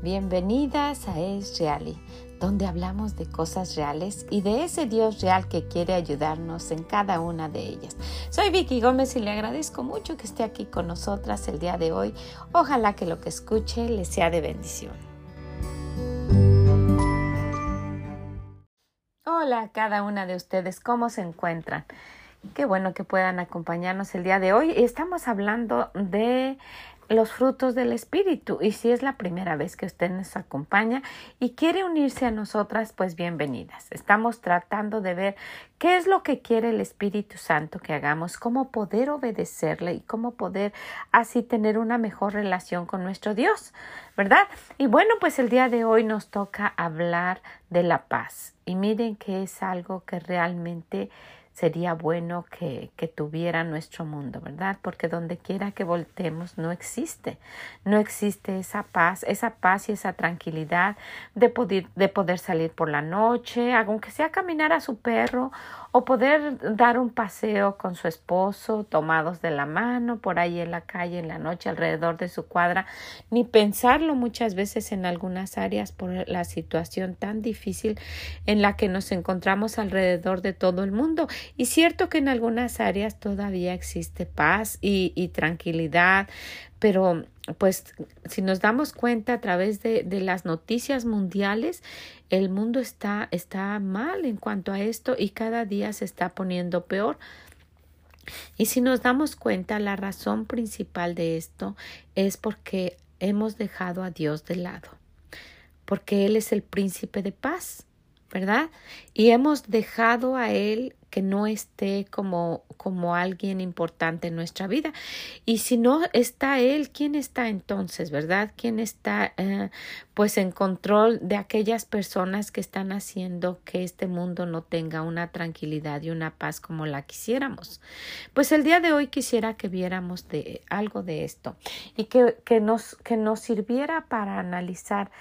bienvenidas a Es Reali, donde hablamos de cosas reales y de ese Dios real que quiere ayudarnos en cada una de ellas. Soy Vicky Gómez y le agradezco mucho que esté aquí con nosotras el día de hoy. Ojalá que lo que escuche le sea de bendición. Hola a cada una de ustedes, ¿cómo se encuentran? Qué bueno que puedan acompañarnos el día de hoy. Estamos hablando de los frutos del Espíritu. Y si es la primera vez que usted nos acompaña y quiere unirse a nosotras, pues bienvenidas. Estamos tratando de ver qué es lo que quiere el Espíritu Santo que hagamos, cómo poder obedecerle y cómo poder así tener una mejor relación con nuestro Dios, ¿verdad? Y bueno, pues el día de hoy nos toca hablar de la paz. Y miren que es algo que realmente sería bueno que, que, tuviera nuestro mundo, ¿verdad? Porque donde quiera que voltemos no existe, no existe esa paz, esa paz y esa tranquilidad de de poder salir por la noche, aunque sea caminar a su perro o poder dar un paseo con su esposo, tomados de la mano por ahí en la calle en la noche alrededor de su cuadra, ni pensarlo muchas veces en algunas áreas por la situación tan difícil en la que nos encontramos alrededor de todo el mundo. Y cierto que en algunas áreas todavía existe paz y, y tranquilidad, pero pues si nos damos cuenta a través de, de, las noticias mundiales, el mundo está, está mal en cuanto a esto y cada día se está poniendo peor. Y si nos damos cuenta, la razón principal de esto es porque hemos dejado a Dios de lado, porque Él es el príncipe de paz, ¿verdad? Y hemos dejado a Él que no esté como, como alguien importante en nuestra vida. Y si no está Él, ¿quién está entonces, verdad? ¿Quién está eh, pues en control de aquellas personas que están haciendo que este mundo no tenga una tranquilidad y una paz como la quisiéramos? Pues el día de hoy quisiera que viéramos de algo de esto y que, que, nos, que nos sirviera para analizar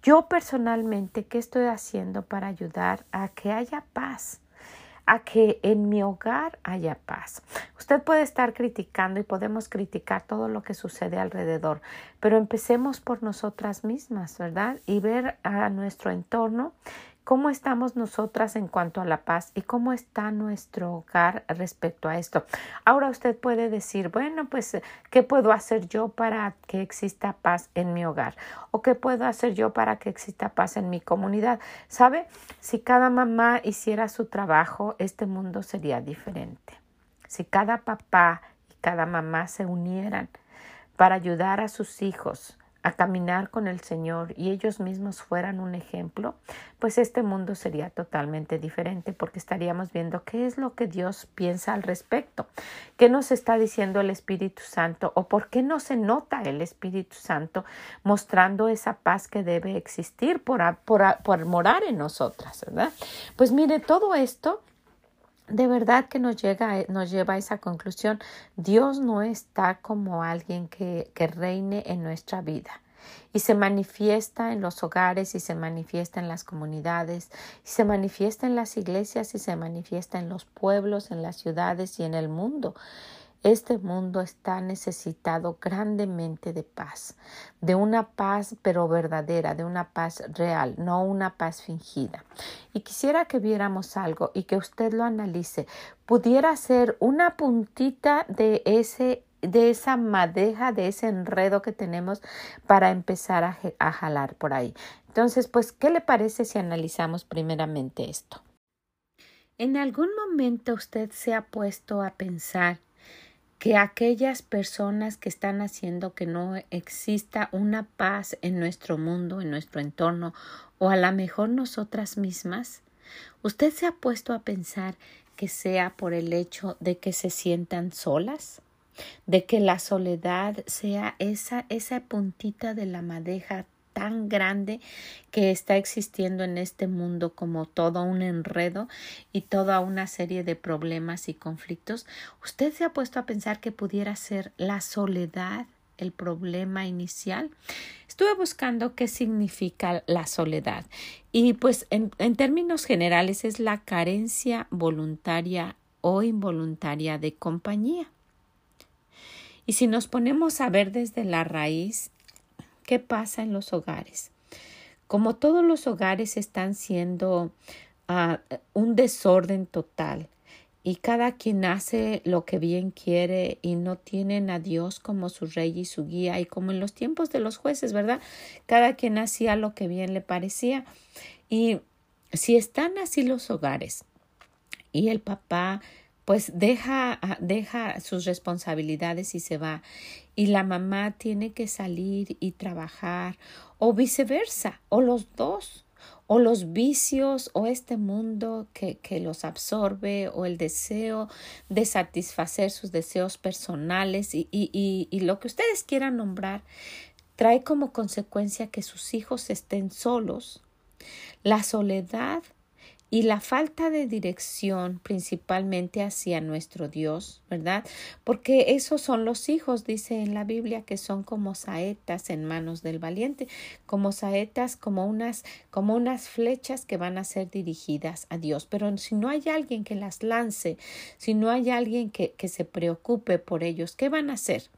yo personalmente, ¿qué estoy haciendo para ayudar a que haya paz? A que en mi hogar haya paz. Usted puede estar criticando y podemos criticar todo lo que sucede alrededor, pero empecemos por nosotras mismas, ¿verdad? Y ver a nuestro entorno ¿Cómo estamos nosotras en cuanto a la paz y cómo está nuestro hogar respecto a esto? Ahora usted puede decir, bueno, pues, ¿qué puedo hacer yo para que exista paz en mi hogar? ¿O qué puedo hacer yo para que exista paz en mi comunidad? ¿Sabe? Si cada mamá hiciera su trabajo, este mundo sería diferente. Si cada papá y cada mamá se unieran para ayudar a sus hijos, a caminar con el Señor y ellos mismos fueran un ejemplo, pues este mundo sería totalmente diferente porque estaríamos viendo qué es lo que Dios piensa al respecto, qué nos está diciendo el Espíritu Santo o por qué no se nota el Espíritu Santo mostrando esa paz que debe existir por, por, por morar en nosotras, ¿verdad? Pues mire, todo esto de verdad que nos, llega, nos lleva a esa conclusión. Dios no está como alguien que, que reine en nuestra vida y se manifiesta en los hogares y se manifiesta en las comunidades y se manifiesta en las iglesias y se manifiesta en los pueblos, en las ciudades y en el mundo. Este mundo está necesitado grandemente de paz, de una paz pero verdadera, de una paz real, no una paz fingida. Y quisiera que viéramos algo y que usted lo analice. Pudiera ser una puntita de ese de esa madeja, de ese enredo que tenemos para empezar a, a jalar por ahí. Entonces, pues, ¿qué le parece si analizamos primeramente esto? ¿En algún momento usted se ha puesto a pensar que aquellas personas que están haciendo que no exista una paz en nuestro mundo, en nuestro entorno, o a lo mejor nosotras mismas, ¿usted se ha puesto a pensar que sea por el hecho de que se sientan solas? de que la soledad sea esa, esa puntita de la madeja tan grande que está existiendo en este mundo como todo un enredo y toda una serie de problemas y conflictos, ¿usted se ha puesto a pensar que pudiera ser la soledad el problema inicial? Estuve buscando qué significa la soledad y pues en, en términos generales es la carencia voluntaria o involuntaria de compañía. Y si nos ponemos a ver desde la raíz, ¿qué pasa en los hogares? Como todos los hogares están siendo uh, un desorden total, y cada quien hace lo que bien quiere y no tienen a Dios como su rey y su guía y como en los tiempos de los jueces, ¿verdad? Cada quien hacía lo que bien le parecía y si están así los hogares y el papá pues deja, deja sus responsabilidades y se va y la mamá tiene que salir y trabajar o viceversa o los dos o los vicios o este mundo que, que, los absorbe o el deseo de satisfacer sus deseos personales y, y, y lo que ustedes quieran nombrar trae como consecuencia que sus hijos estén solos. La soledad y la falta de dirección principalmente hacia nuestro Dios, ¿verdad? Porque esos son los hijos, dice en la Biblia, que son como saetas en manos del valiente, como saetas, como unas, como unas flechas que van a ser dirigidas a Dios. Pero si no hay alguien que las lance, si no hay alguien que, que se preocupe por ellos, ¿qué van a hacer?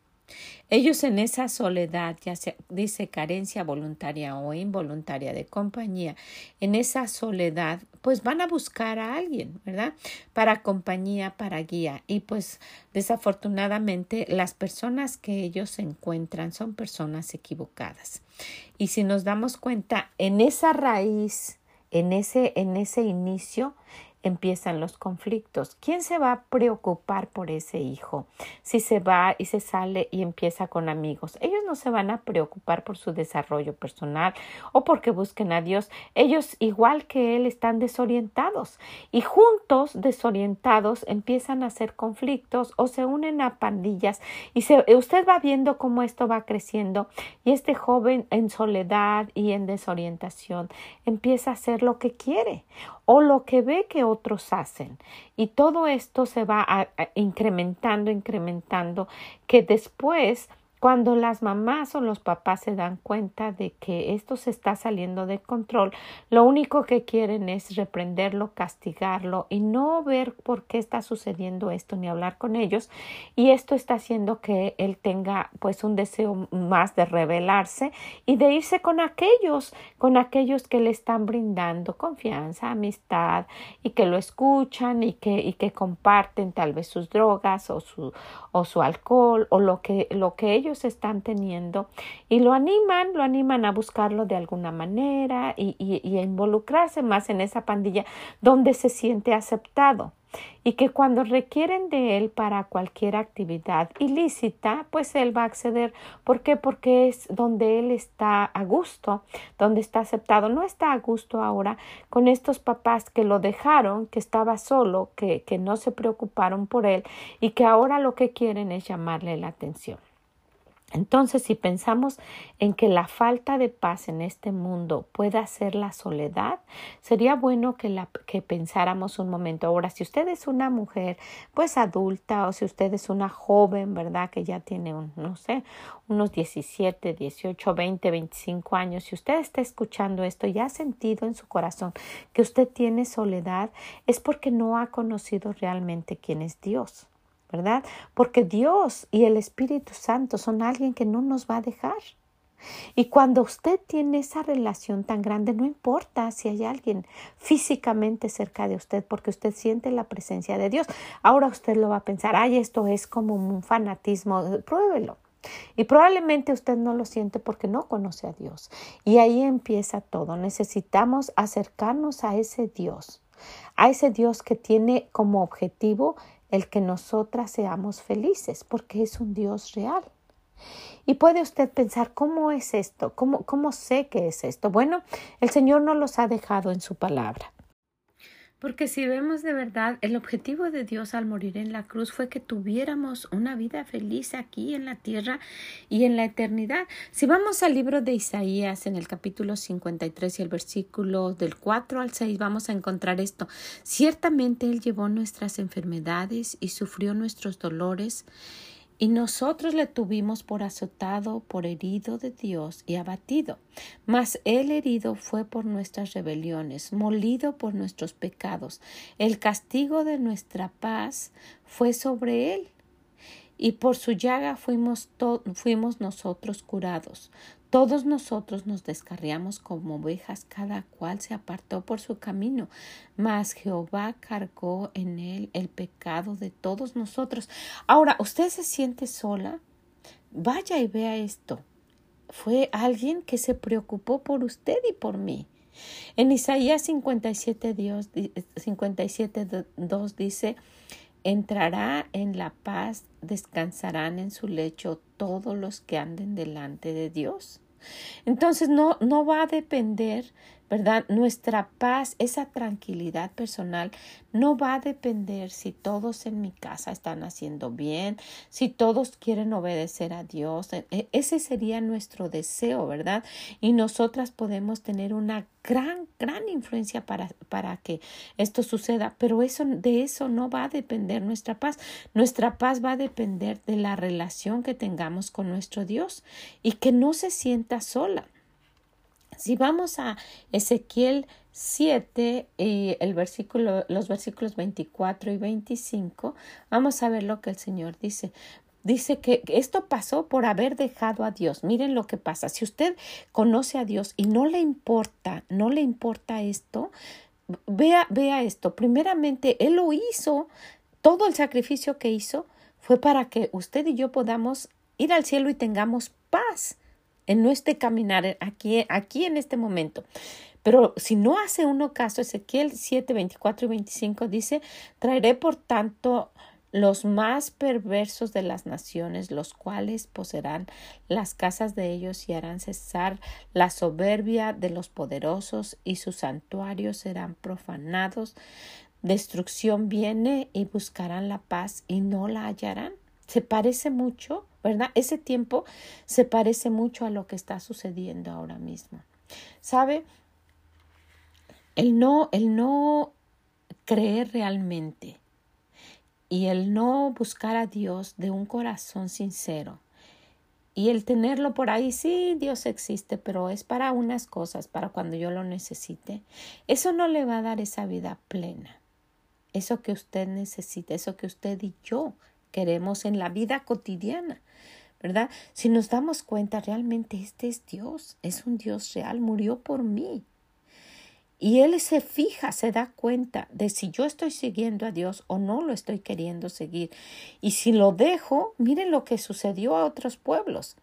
Ellos en esa soledad, ya se dice carencia voluntaria o involuntaria de compañía, en esa soledad, pues van a buscar a alguien, ¿verdad? Para compañía, para guía. Y pues desafortunadamente las personas que ellos encuentran son personas equivocadas. Y si nos damos cuenta, en esa raíz, en ese, en ese inicio, empiezan los conflictos. ¿Quién se va a preocupar por ese hijo si se va y se sale y empieza con amigos? Ellos no se van a preocupar por su desarrollo personal o porque busquen a Dios. Ellos, igual que él, están desorientados y juntos, desorientados, empiezan a hacer conflictos o se unen a pandillas y se, usted va viendo cómo esto va creciendo y este joven en soledad y en desorientación empieza a hacer lo que quiere o lo que ve que otros hacen. Y todo esto se va incrementando, incrementando, que después cuando las mamás o los papás se dan cuenta de que esto se está saliendo de control, lo único que quieren es reprenderlo, castigarlo y no ver por qué está sucediendo esto ni hablar con ellos. Y esto está haciendo que él tenga pues un deseo más de rebelarse y de irse con aquellos, con aquellos que le están brindando confianza, amistad y que lo escuchan y que, y que comparten tal vez sus drogas o su, o su alcohol o lo que, lo que ellos están teniendo y lo animan, lo animan a buscarlo de alguna manera y, a involucrarse más en esa pandilla donde se siente aceptado y que cuando requieren de él para cualquier actividad ilícita, pues él va a acceder. ¿Por qué? Porque es donde él está a gusto, donde está aceptado. No está a gusto ahora con estos papás que lo dejaron, que estaba solo, que, que no se preocuparon por él y que ahora lo que quieren es llamarle la atención. Entonces, si pensamos en que la falta de paz en este mundo pueda ser la soledad, sería bueno que, la, que pensáramos un momento. Ahora, si usted es una mujer, pues adulta, o si usted es una joven, ¿verdad? Que ya tiene, un, no sé, unos 17, 18, 20, 25 años, si usted está escuchando esto y ha sentido en su corazón que usted tiene soledad, es porque no ha conocido realmente quién es Dios. ¿Verdad? Porque Dios y el Espíritu Santo son alguien que no nos va a dejar. Y cuando usted tiene esa relación tan grande, no importa si hay alguien físicamente cerca de usted, porque usted siente la presencia de Dios. Ahora usted lo va a pensar, ay, esto es como un fanatismo, pruébelo. Y probablemente usted no lo siente porque no conoce a Dios. Y ahí empieza todo. Necesitamos acercarnos a ese Dios, a ese Dios que tiene como objetivo el que nosotras seamos felices, porque es un Dios real. Y puede usted pensar, ¿cómo es esto? ¿Cómo, ¿Cómo sé que es esto? Bueno, el Señor no los ha dejado en su palabra. Porque si vemos de verdad, el objetivo de Dios al morir en la cruz fue que tuviéramos una vida feliz aquí en la tierra y en la eternidad. Si vamos al libro de Isaías en el capítulo 53 y el versículo del 4 al 6, vamos a encontrar esto. Ciertamente Él llevó nuestras enfermedades y sufrió nuestros dolores y nosotros le tuvimos por azotado, por herido de Dios y abatido. Mas el herido fue por nuestras rebeliones, molido por nuestros pecados. El castigo de nuestra paz fue sobre él. Y por su llaga fuimos, fuimos nosotros curados. Todos nosotros nos descarriamos como ovejas, cada cual se apartó por su camino, mas Jehová cargó en él el pecado de todos nosotros. Ahora, ¿usted se siente sola? Vaya y vea esto. Fue alguien que se preocupó por usted y por mí. En Isaías 57, Dios, 57 2 dice, entrará en la paz, descansarán en su lecho todos los que anden delante de Dios. Entonces no, no va a depender ¿verdad? Nuestra paz, esa tranquilidad personal no va a depender si todos en mi casa están haciendo bien, si todos quieren obedecer a Dios. E, e, ese sería nuestro deseo, ¿verdad? Y nosotras podemos tener una gran, gran influencia para, para que esto suceda, pero eso, de eso no va a depender nuestra paz. Nuestra paz va a depender de la relación que tengamos con nuestro Dios y que no se sienta sola. Si vamos a Ezequiel 7 y el versículo, los versículos 24 y 25, vamos a ver lo que el Señor dice. Dice que esto pasó por haber dejado a Dios. Miren lo que pasa. Si usted conoce a Dios y no le importa, no le importa esto, vea, vea esto. Primeramente, Él lo hizo, todo el sacrificio que hizo fue para que usted y yo podamos ir al cielo y tengamos paz en no esté caminar aquí, aquí en este momento. Pero si no hace uno caso, Ezequiel 7, 24 y 25 dice, traeré por tanto los más perversos de las naciones, los cuales poseerán las casas de ellos y harán cesar la soberbia de los poderosos y sus santuarios serán profanados. Destrucción viene y buscarán la paz y no la hallarán. Se parece mucho ¿verdad? Ese tiempo se parece mucho a lo que está sucediendo ahora mismo. ¿Sabe? El no, el no creer realmente y el no buscar a Dios de un corazón sincero y el tenerlo por ahí, sí, Dios existe, pero es para unas cosas, para cuando yo lo necesite, eso no le va a dar esa vida plena, eso que usted necesita, eso que usted y yo queremos en la vida cotidiana. ¿verdad? Si nos damos cuenta, realmente este es Dios, es un Dios real, murió por mí. Y Él se fija, se da cuenta de si yo estoy siguiendo a Dios o no lo estoy queriendo seguir. Y si lo dejo, miren lo que sucedió a otros pueblos.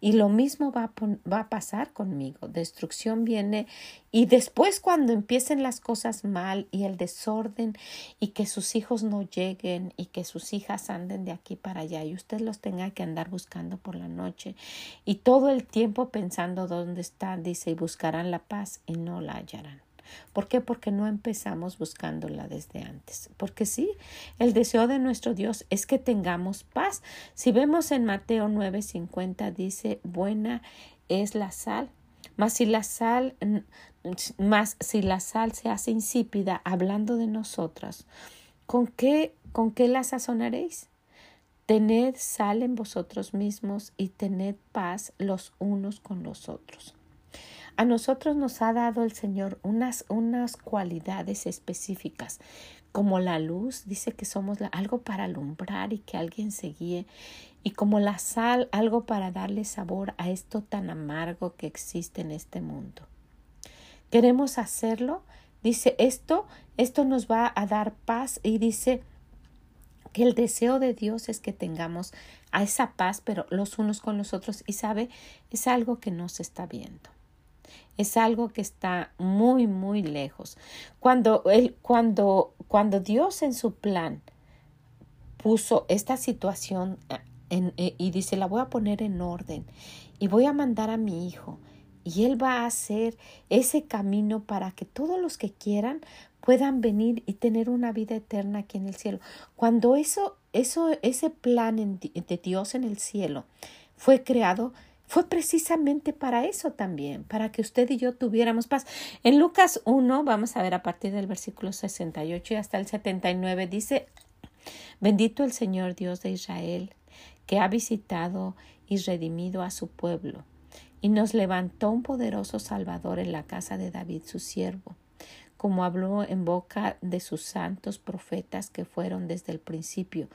Y lo mismo va a, va a pasar conmigo. Destrucción viene y después cuando empiecen las cosas mal y el desorden y que sus hijos no lleguen y que sus hijas anden de aquí para allá y usted los tenga que andar buscando por la noche y todo el tiempo pensando dónde están, dice, y buscarán la paz y no la hallarán. ¿Por qué? Porque no empezamos buscándola desde antes. Porque sí, el deseo de nuestro Dios es que tengamos paz. Si vemos en Mateo 9:50 dice, buena es la sal, mas si la sal más si la sal se hace insípida hablando de nosotras, ¿con qué con qué la sazonaréis? Tened sal en vosotros mismos y tened paz los unos con los otros. A nosotros nos ha dado el Señor unas, unas cualidades específicas, como la luz, dice que somos algo para alumbrar y que alguien se guíe, y como la sal, algo para darle sabor a esto tan amargo que existe en este mundo. ¿Queremos hacerlo? Dice esto, esto nos va a dar paz y dice que el deseo de Dios es que tengamos a esa paz, pero los unos con los otros, y sabe, es algo que no se está viendo es algo que está muy, muy lejos. Cuando, él, cuando, cuando Dios en su plan puso esta situación eh, en, eh, y dice, la voy a poner en orden y voy a mandar a mi hijo y él va a hacer ese camino para que todos los que quieran puedan venir y tener una vida eterna aquí en el cielo. Cuando eso, eso, ese plan de Dios en el cielo fue creado, fue precisamente para eso también, para que usted y yo tuviéramos paz. En Lucas 1, vamos a ver a partir del versículo 68 y hasta el 79, dice, bendito el Señor Dios de Israel, que ha visitado y redimido a su pueblo, y nos levantó un poderoso Salvador en la casa de David, su siervo, como habló en boca de sus santos profetas que fueron desde el principio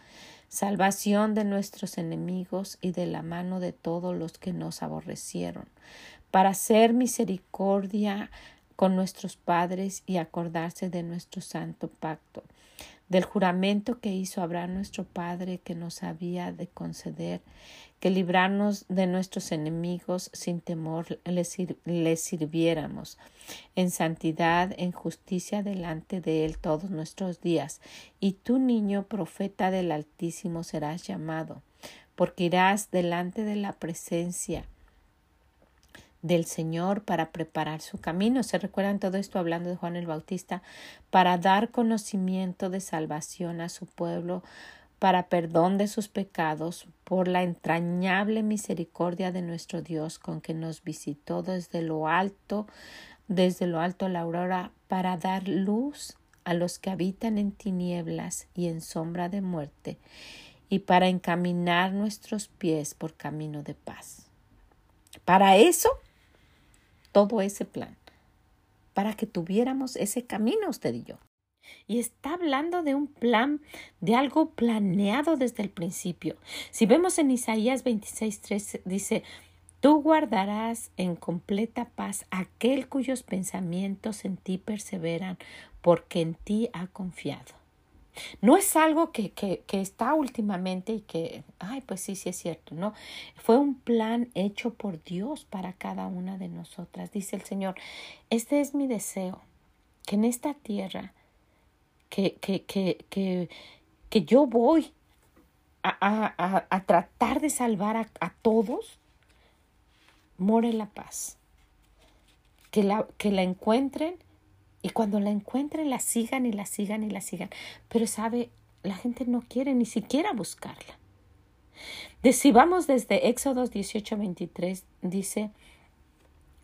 salvación de nuestros enemigos y de la mano de todos los que nos aborrecieron, para hacer misericordia con nuestros padres y acordarse de nuestro santo pacto, del juramento que hizo Abraham nuestro Padre que nos había de conceder, que librarnos de nuestros enemigos sin temor les, les, sirviéramos, en santidad, en justicia delante de Él todos nuestros días. Y tú, niño profeta del Altísimo, serás llamado, porque irás delante de la presencia del Señor para preparar su camino. ¿Se recuerdan todo esto hablando de Juan el Bautista? Para dar conocimiento de salvación a su pueblo, para perdón de sus pecados, por la entrañable misericordia de nuestro Dios con que nos visitó desde lo alto, desde lo alto la aurora, para dar luz a los que habitan en tinieblas y en sombra de muerte, y para encaminar nuestros pies por camino de paz. Para eso todo ese plan para que tuviéramos ese camino usted y yo. Y está hablando de un plan, de algo planeado desde el principio. Si vemos en Isaías 26.3 dice, Tú guardarás en completa paz aquel cuyos pensamientos en ti perseveran, porque en ti ha confiado. No es algo que, que, que, está últimamente y que, ay, pues sí, sí es cierto, ¿no? Fue un plan hecho por Dios para cada una de nosotras. Dice el Señor, este es mi deseo, que en esta tierra, que, que, que, que, que yo voy a, a, a, tratar de salvar a, a todos, more la paz. Que la, que la encuentren y cuando la encuentren, la sigan y la sigan y la sigan. Pero sabe, la gente no quiere ni siquiera buscarla. De, si vamos desde Éxodos 18, 23, dice,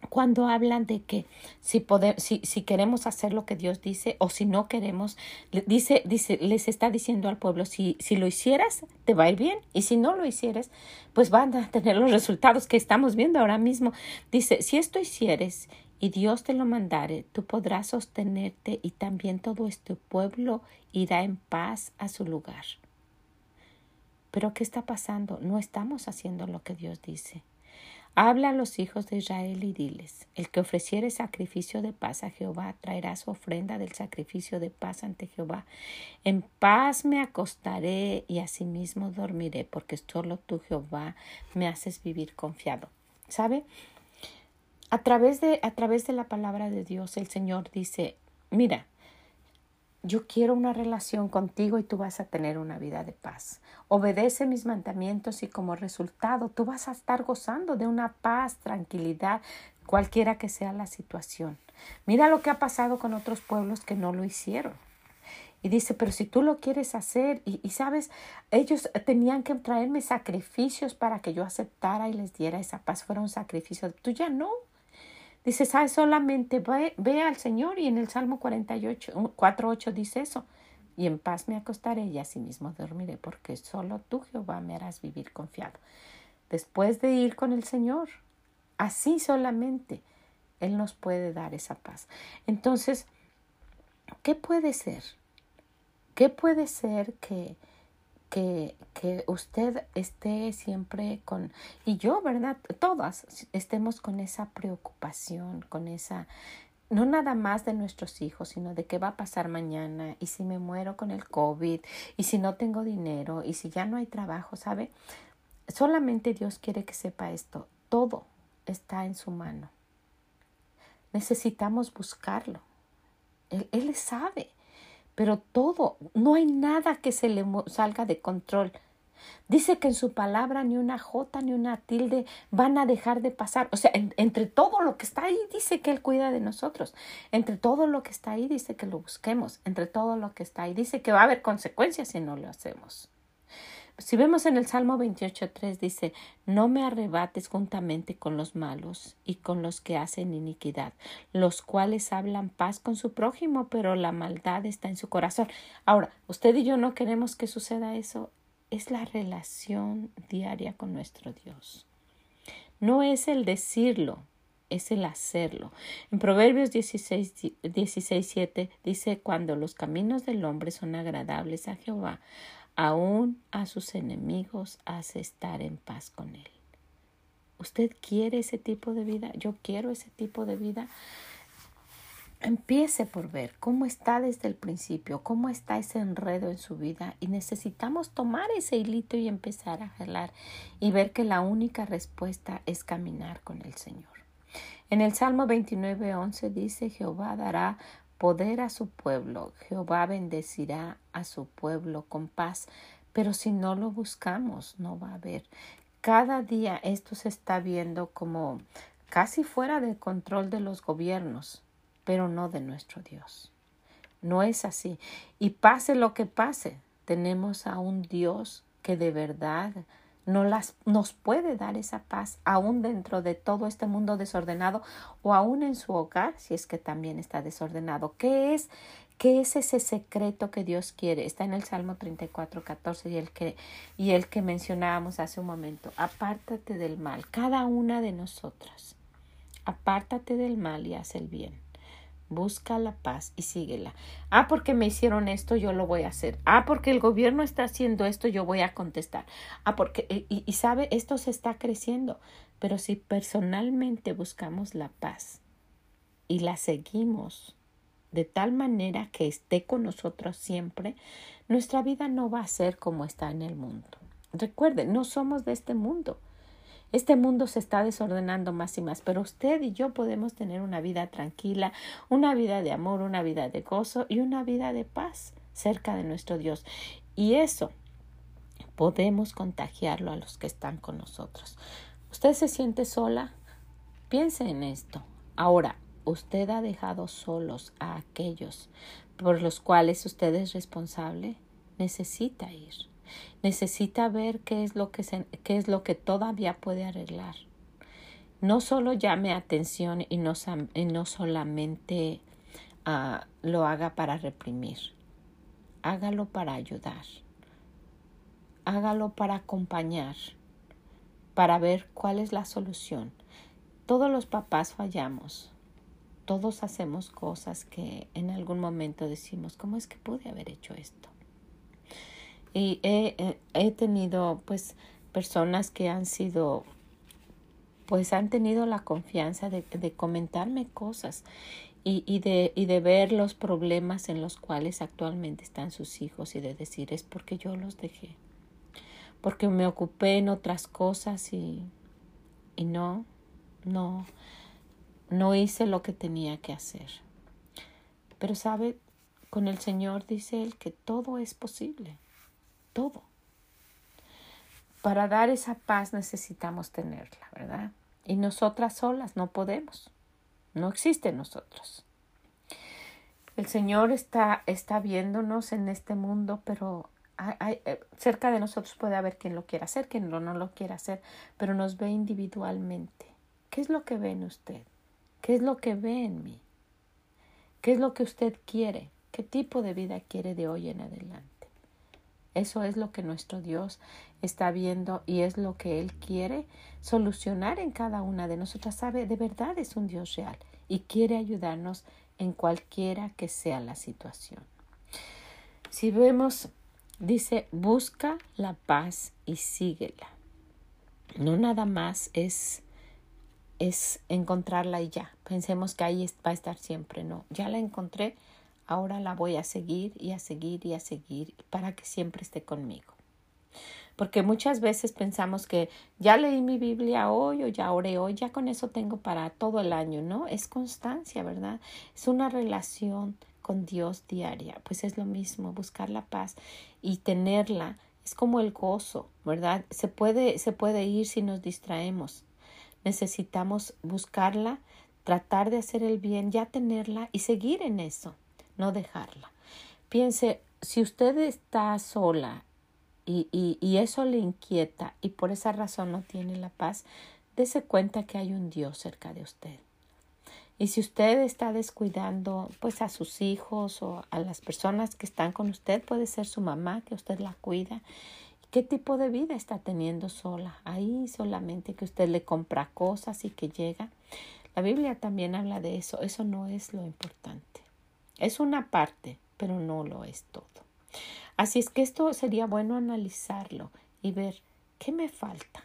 cuando hablan de que si, podemos, si, si, queremos hacer lo que Dios dice o si no queremos, dice, dice, les está diciendo al pueblo, si, si lo hicieras, te va a ir bien, y si no lo hicieras, pues van a tener los resultados que estamos viendo ahora mismo. Dice, si esto hicieres y Dios te lo mandare, tú podrás sostenerte y también todo este pueblo irá en paz a su lugar. Pero ¿qué está pasando? No estamos haciendo lo que Dios dice. Habla a los hijos de Israel y diles, el que ofreciere sacrificio de paz a Jehová traerá su ofrenda del sacrificio de paz ante Jehová. En paz me acostaré y asimismo dormiré, porque solo tú, Jehová, me haces vivir confiado. ¿Sabe? A través de, a través de la palabra de Dios, el Señor dice, mira, yo quiero una relación contigo y tú vas a tener una vida de paz. Obedece mis mandamientos y como resultado tú vas a estar gozando de una paz, tranquilidad, cualquiera que sea la situación. Mira lo que ha pasado con otros pueblos que no lo hicieron. Y dice, pero si tú lo quieres hacer, y, y, sabes, ellos tenían que traerme sacrificios para que yo aceptara y les diera esa paz, fuera un sacrificio. Tú ya no, Dice. Solamente ve, ve, al Señor y en el Salmo 48, 4.8 dice eso. Y en paz me acostaré y asimismo dormiré, porque solo tú, Jehová, me harás vivir confiado. Después de ir con el Señor, así solamente Él nos puede dar esa paz. Entonces, ¿qué puede ser? ¿Qué puede ser que, que, que usted esté siempre con, y yo, ¿verdad? Todas estemos con esa preocupación, con esa, no nada más de nuestros hijos, sino de qué va a pasar mañana, y si me muero con el COVID, y si no tengo dinero, y si ya no hay trabajo, ¿sabe? Solamente Dios quiere que sepa esto, todo está en su mano. Necesitamos buscarlo. Él, él sabe pero todo, no hay nada que se le salga de control. Dice que en su palabra ni una jota ni una tilde van a dejar de pasar. O sea, entre todo lo que está ahí, dice que Él cuida de nosotros. Entre todo lo que está ahí, dice que lo busquemos. Entre todo lo que está ahí, dice que va a haber consecuencias si no lo hacemos. Si vemos en el Salmo 28.3 dice, no me arrebates juntamente con los malos y con los que hacen iniquidad, los cuales hablan paz con su prójimo, pero la maldad está en su corazón. Ahora, usted y yo no queremos que suceda eso. Es la relación diaria con nuestro Dios. No es el decirlo, es el hacerlo. En Proverbios 16, 16 7 dice, cuando los caminos del hombre son agradables a Jehová, aún a sus enemigos hace estar en paz con Él. ¿Usted quiere ese tipo de vida? Yo quiero ese tipo de vida. Empiece por ver cómo está desde el principio, cómo está ese enredo en su vida y necesitamos tomar ese hilito y empezar a jalar y ver que la única respuesta es caminar con el Señor. En el Salmo 29, 11 dice, Jehová dará poder a su pueblo, Jehová bendecirá a su pueblo con paz, pero si no lo buscamos, no va a haber. Cada día esto se está viendo como casi fuera de control de los gobiernos pero no de nuestro Dios. No es así. Y pase lo que pase, tenemos a un Dios que de verdad no las, nos puede dar esa paz, aún dentro de todo este mundo desordenado o aún en su hogar, si es que también está desordenado. ¿Qué es? ¿Qué es ese secreto que Dios quiere? Está en el Salmo 34, 14 y el que, y el que mencionábamos hace un momento. Apártate del mal, cada una de nosotras. Apártate del mal y haz el bien. Busca la paz y síguela. Ah, porque me hicieron esto, yo lo voy a hacer. Ah, porque el gobierno está haciendo esto, yo voy a contestar. Ah, porque, y, y sabe, esto se está creciendo. Pero si personalmente buscamos la paz y la seguimos de tal manera que esté con nosotros siempre, nuestra vida no va a ser como está en el mundo. Recuerden, no somos de este mundo. Este mundo se está desordenando más y más, pero usted y yo podemos tener una vida tranquila, una vida de amor, una vida de gozo y una vida de paz cerca de nuestro Dios. Y eso podemos contagiarlo a los que están con nosotros. ¿Usted se siente sola? Piense en esto. Ahora, usted ha dejado solos a aquellos por los cuales usted es responsable. Necesita ir. Necesita ver qué es lo que, qué es lo que todavía puede arreglar. No solo llame atención y no, y no solamente uh, lo haga para reprimir. Hágalo para ayudar. Hágalo para acompañar, para ver cuál es la solución. Todos los papás fallamos. Todos hacemos cosas que en algún momento decimos, ¿cómo es que pude haber hecho esto? Y he, he tenido pues personas que han sido pues han tenido la confianza de, de comentarme cosas y, y, de, y de ver los problemas en los cuales actualmente están sus hijos y de decir es porque yo los dejé, porque me ocupé en otras cosas y, y no, no, no hice lo que tenía que hacer. Pero sabe, con el Señor dice Él que todo es posible todo. Para dar esa paz necesitamos tenerla, ¿verdad? Y nosotras solas no podemos. No existe nosotros. El Señor está, está viéndonos en este mundo, pero eh, cerca de nosotros puede haber quien lo quiera hacer, quien no lo quiera hacer, pero nos ve individualmente. ¿Qué es lo que ve en usted? ¿Qué es lo que ve en mí? ¿Qué es lo que usted quiere? ¿Qué tipo de vida quiere de hoy en adelante? Eso es lo que nuestro Dios está viendo y es lo que Él quiere solucionar en cada una de nosotras. Sabe, de verdad es un Dios real y quiere ayudarnos en cualquiera que sea la situación. Si vemos, dice, busca la paz y síguela. No nada más es es encontrarla y ya. Pensemos que ahí va a estar siempre. No, ya la encontré, ahora la voy a seguir y a seguir y a seguir para que siempre esté conmigo. Porque muchas veces pensamos que ya leí mi Biblia hoy o ya oré hoy, ya con eso tengo para todo el año, ¿no? Es constancia, ¿verdad? Es una relación con Dios diaria. Pues es lo mismo, buscar la paz y tenerla es como el gozo, ¿verdad? Se puede, se puede ir si nos distraemos. Necesitamos buscarla, tratar de hacer el bien, ya tenerla y seguir en eso no dejarla. Piense, si usted está sola y, y, y, eso le inquieta y por esa razón no tiene la paz, dése cuenta que hay un Dios cerca de usted. Y si usted está descuidando pues a sus hijos o a las personas que están con usted, puede ser su mamá que usted la cuida. ¿Qué tipo de vida está teniendo sola? Ahí solamente que usted le compra cosas y que llega. La Biblia también habla de eso. Eso no es lo importante. Es una parte, pero no lo es todo. Así es que esto sería bueno analizarlo y ver qué me falta,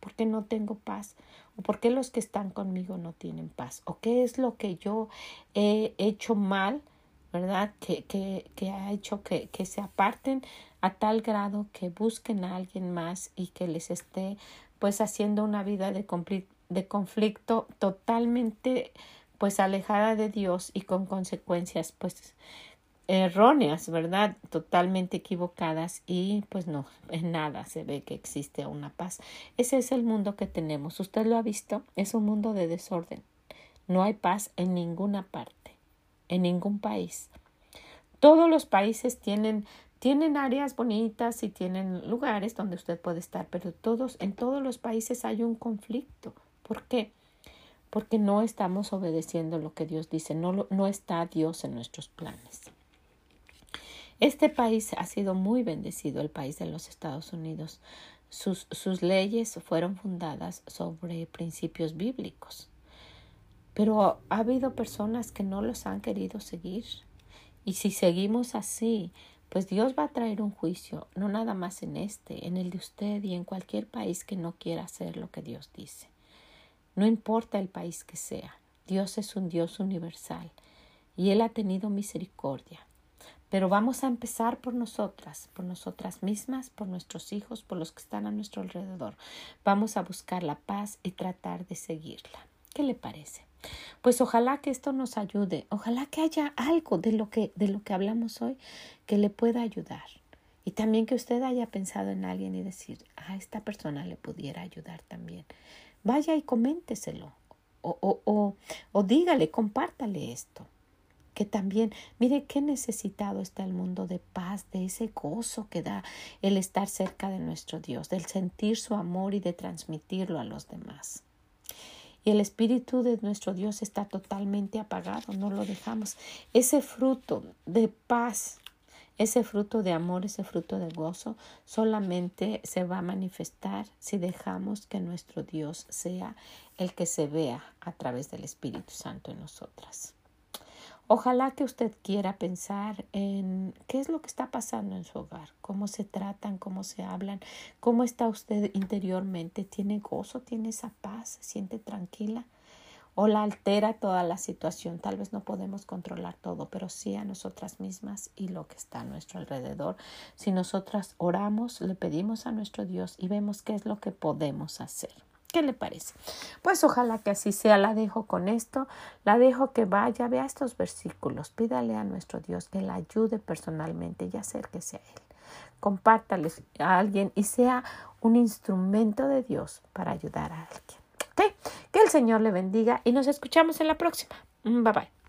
por qué no tengo paz, o por qué los que están conmigo no tienen paz, o qué es lo que yo he hecho mal, ¿verdad? Que, que, que ha hecho que, que se aparten a tal grado que busquen a alguien más y que les esté pues haciendo una vida de, de conflicto totalmente pues alejada de Dios y con consecuencias pues erróneas, ¿verdad? Totalmente equivocadas y pues no, en nada se ve que existe una paz. Ese es el mundo que tenemos. Usted lo ha visto, es un mundo de desorden. No hay paz en ninguna parte, en ningún país. Todos los países tienen tienen áreas bonitas y tienen lugares donde usted puede estar, pero todos, en todos los países hay un conflicto. ¿Por qué? Porque no estamos obedeciendo lo que Dios dice, no, no está Dios en nuestros planes. Este país ha sido muy bendecido, el país de los Estados Unidos. Sus, sus leyes fueron fundadas sobre principios bíblicos. Pero ha habido personas que no los han querido seguir. Y si seguimos así, pues Dios va a traer un juicio, no nada más en este, en el de usted y en cualquier país que no quiera hacer lo que Dios dice. No importa el país que sea, Dios es un Dios universal y Él ha tenido misericordia. Pero vamos a empezar por nosotras, por nosotras mismas, por nuestros hijos, por los que están a nuestro alrededor. Vamos a buscar la paz y tratar de seguirla. ¿Qué le parece? Pues ojalá que esto nos ayude, ojalá que haya algo de lo que de lo que hablamos hoy que le pueda ayudar. Y también que usted haya pensado en alguien y decir, a esta persona le pudiera ayudar también. Vaya y coménteselo. O, o, o, o dígale, compártale esto. Que también, mire qué necesitado está el mundo de paz, de ese gozo que da el estar cerca de nuestro Dios, del sentir su amor y de transmitirlo a los demás y el Espíritu de nuestro Dios está totalmente apagado, no lo dejamos. Ese fruto de paz, ese fruto de amor, ese fruto de gozo, solamente se va a manifestar si dejamos que nuestro Dios sea el que se vea a través del Espíritu Santo en nosotras. Ojalá que usted quiera pensar en qué es lo que está pasando en su hogar, cómo se tratan, cómo se hablan, cómo está usted interiormente, tiene gozo, tiene esa paz, se siente tranquila o la altera toda la situación. Tal vez no podemos controlar todo, pero sí a nosotras mismas y lo que está a nuestro alrededor. Si nosotras oramos, le pedimos a nuestro Dios y vemos qué es lo que podemos hacer. ¿Qué le parece? Pues ojalá que así sea. La dejo con esto. La dejo que vaya, vea estos versículos. Pídale a nuestro Dios que la ayude personalmente y acérquese a Él. Compártales a alguien y sea un instrumento de Dios para ayudar a alguien. Que el Señor le bendiga y nos escuchamos en la próxima. Bye bye.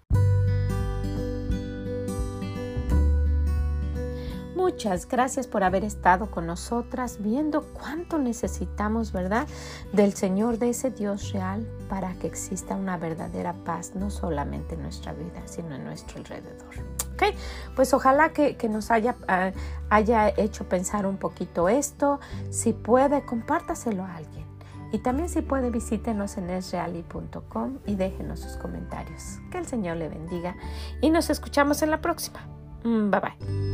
Muchas gracias por haber estado con nosotras viendo cuánto necesitamos, ¿verdad? Del Señor, de ese Dios real, para que exista una verdadera paz, no solamente en nuestra vida, sino en nuestro alrededor. ¿Ok? Pues ojalá que, nos haya, ah, haya hecho pensar un poquito esto. Si puede, compártaselo a alguien. Y también si puede, visítenos en esreali.com y déjenos sus comentarios. Que el Señor le bendiga y nos escuchamos en la próxima. Mm, bye bye.